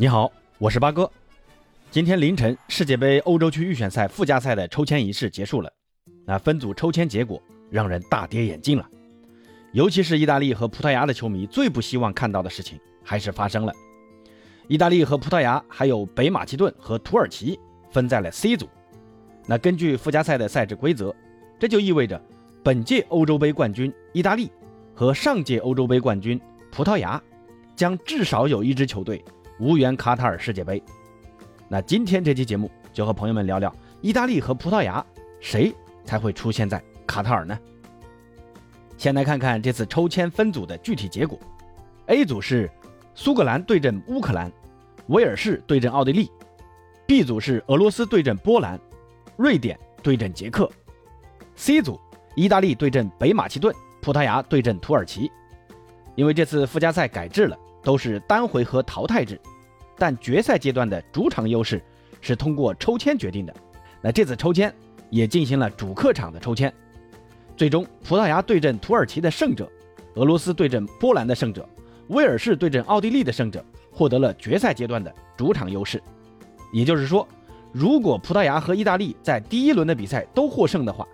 你好，我是八哥。今天凌晨，世界杯欧洲区预选赛附加赛的抽签仪式结束了。那分组抽签结果让人大跌眼镜了，尤其是意大利和葡萄牙的球迷最不希望看到的事情还是发生了。意大利和葡萄牙还有北马其顿和土耳其分在了 C 组。那根据附加赛的赛制规则，这就意味着本届欧洲杯冠军意大利和上届欧洲杯冠军葡萄牙将至少有一支球队。无缘卡塔尔世界杯，那今天这期节目就和朋友们聊聊意大利和葡萄牙谁才会出现在卡塔尔呢？先来看看这次抽签分组的具体结果。A 组是苏格兰对阵乌克兰，威尔士对阵奥地利；B 组是俄罗斯对阵波兰，瑞典对阵捷克；C 组意大利对阵北马其顿，葡萄牙对阵土耳其。因为这次附加赛改制了，都是单回合淘汰制。但决赛阶段的主场优势是通过抽签决定的。那这次抽签也进行了主客场的抽签，最终葡萄牙对阵土耳其的胜者，俄罗斯对阵波兰的胜者，威尔士对阵奥地利的胜者获得了决赛阶段的主场优势。也就是说，如果葡萄牙和意大利在第一轮的比赛都获胜的话，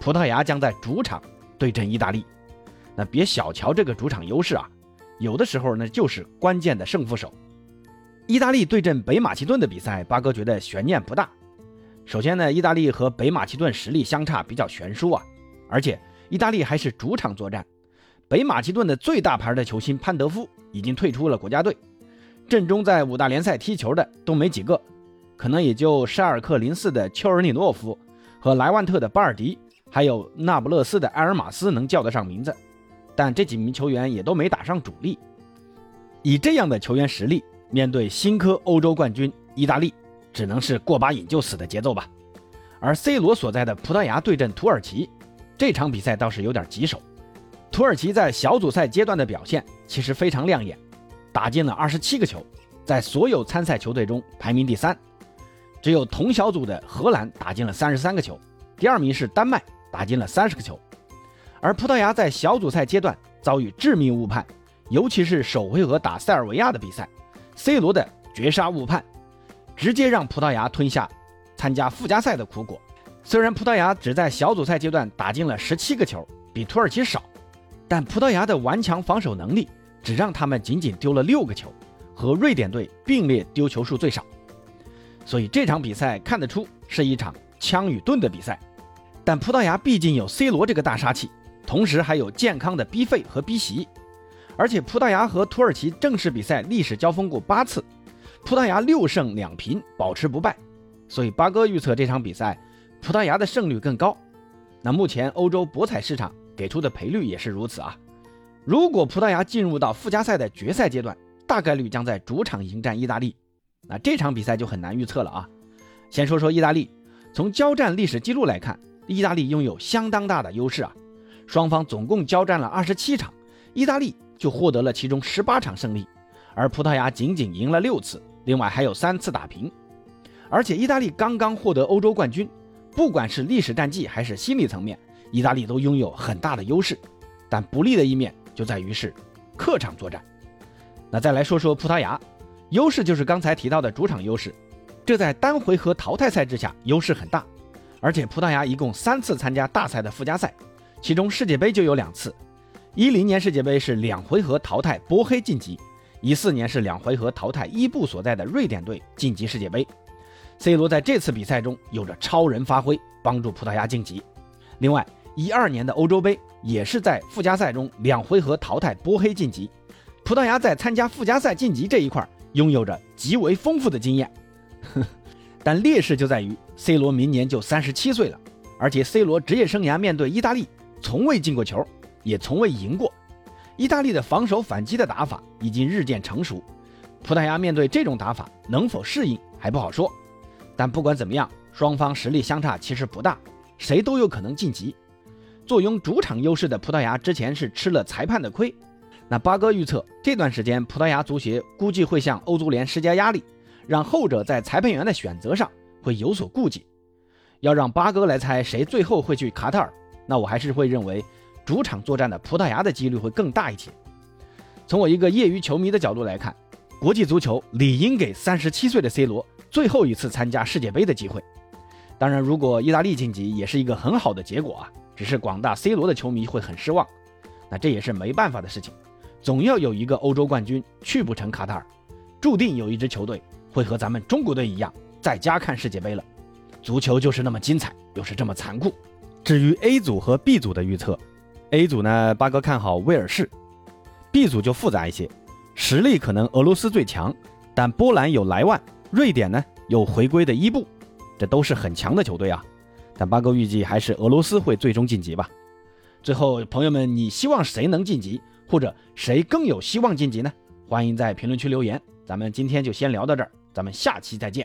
葡萄牙将在主场对阵意大利。那别小瞧这个主场优势啊，有的时候呢就是关键的胜负手。意大利对阵北马其顿的比赛，八哥觉得悬念不大。首先呢，意大利和北马其顿实力相差比较悬殊啊，而且意大利还是主场作战。北马其顿的最大牌的球星潘德夫已经退出了国家队，阵中在五大联赛踢球的都没几个，可能也就沙尔克零四的丘尔尼诺夫和莱万特的巴尔迪，还有那不勒斯的埃尔马斯能叫得上名字，但这几名球员也都没打上主力。以这样的球员实力。面对新科欧洲冠军意大利，只能是过把瘾就死的节奏吧。而 C 罗所在的葡萄牙对阵土耳其，这场比赛倒是有点棘手。土耳其在小组赛阶段的表现其实非常亮眼，打进了二十七个球，在所有参赛球队中排名第三。只有同小组的荷兰打进了三十三个球，第二名是丹麦打进了三十个球。而葡萄牙在小组赛阶段遭遇致命误判，尤其是首回合打塞尔维亚的比赛。C 罗的绝杀误判，直接让葡萄牙吞下参加附加赛的苦果。虽然葡萄牙只在小组赛阶段打进了十七个球，比土耳其少，但葡萄牙的顽强防守能力只让他们仅仅丢了六个球，和瑞典队并列丢球数最少。所以这场比赛看得出是一场枪与盾的比赛。但葡萄牙毕竟有 C 罗这个大杀器，同时还有健康的 B 费和 B 席。而且葡萄牙和土耳其正式比赛历史交锋过八次，葡萄牙六胜两平保持不败，所以八哥预测这场比赛葡萄牙的胜率更高。那目前欧洲博彩市场给出的赔率也是如此啊。如果葡萄牙进入到附加赛的决赛阶段，大概率将在主场迎战意大利，那这场比赛就很难预测了啊。先说说意大利，从交战历史记录来看，意大利拥有相当大的优势啊，双方总共交战了二十七场，意大利。就获得了其中十八场胜利，而葡萄牙仅仅赢了六次，另外还有三次打平。而且意大利刚刚获得欧洲冠军，不管是历史战绩还是心理层面，意大利都拥有很大的优势。但不利的一面就在于是客场作战。那再来说说葡萄牙，优势就是刚才提到的主场优势，这在单回合淘汰赛之下优势很大。而且葡萄牙一共三次参加大赛的附加赛，其中世界杯就有两次。一零年世界杯是两回合淘汰波黑晋级，一四年是两回合淘汰伊布所在的瑞典队晋级世界杯。C 罗在这次比赛中有着超人发挥，帮助葡萄牙晋级。另外，一二年的欧洲杯也是在附加赛中两回合淘汰波黑晋级。葡萄牙在参加附加赛晋级这一块拥有着极为丰富的经验，但劣势就在于 C 罗明年就三十七岁了，而且 C 罗职业生涯面对意大利从未进过球。也从未赢过。意大利的防守反击的打法已经日渐成熟，葡萄牙面对这种打法能否适应还不好说。但不管怎么样，双方实力相差其实不大，谁都有可能晋级。坐拥主场优势的葡萄牙之前是吃了裁判的亏，那八哥预测这段时间葡萄牙足协估计会向欧足联施加压力，让后者在裁判员的选择上会有所顾忌。要让八哥来猜谁最后会去卡塔尔，那我还是会认为。主场作战的葡萄牙的几率会更大一些。从我一个业余球迷的角度来看，国际足球理应给三十七岁的 C 罗最后一次参加世界杯的机会。当然，如果意大利晋级，也是一个很好的结果啊。只是广大 C 罗的球迷会很失望，那这也是没办法的事情。总要有一个欧洲冠军去不成卡塔尔，注定有一支球队会和咱们中国队一样在家看世界杯了。足球就是那么精彩，又是这么残酷。至于 A 组和 B 组的预测，A 组呢，八哥看好威尔士；B 组就复杂一些，实力可能俄罗斯最强，但波兰有莱万，瑞典呢有回归的伊布，这都是很强的球队啊。但八哥预计还是俄罗斯会最终晋级吧。最后，朋友们，你希望谁能晋级，或者谁更有希望晋级呢？欢迎在评论区留言。咱们今天就先聊到这儿，咱们下期再见。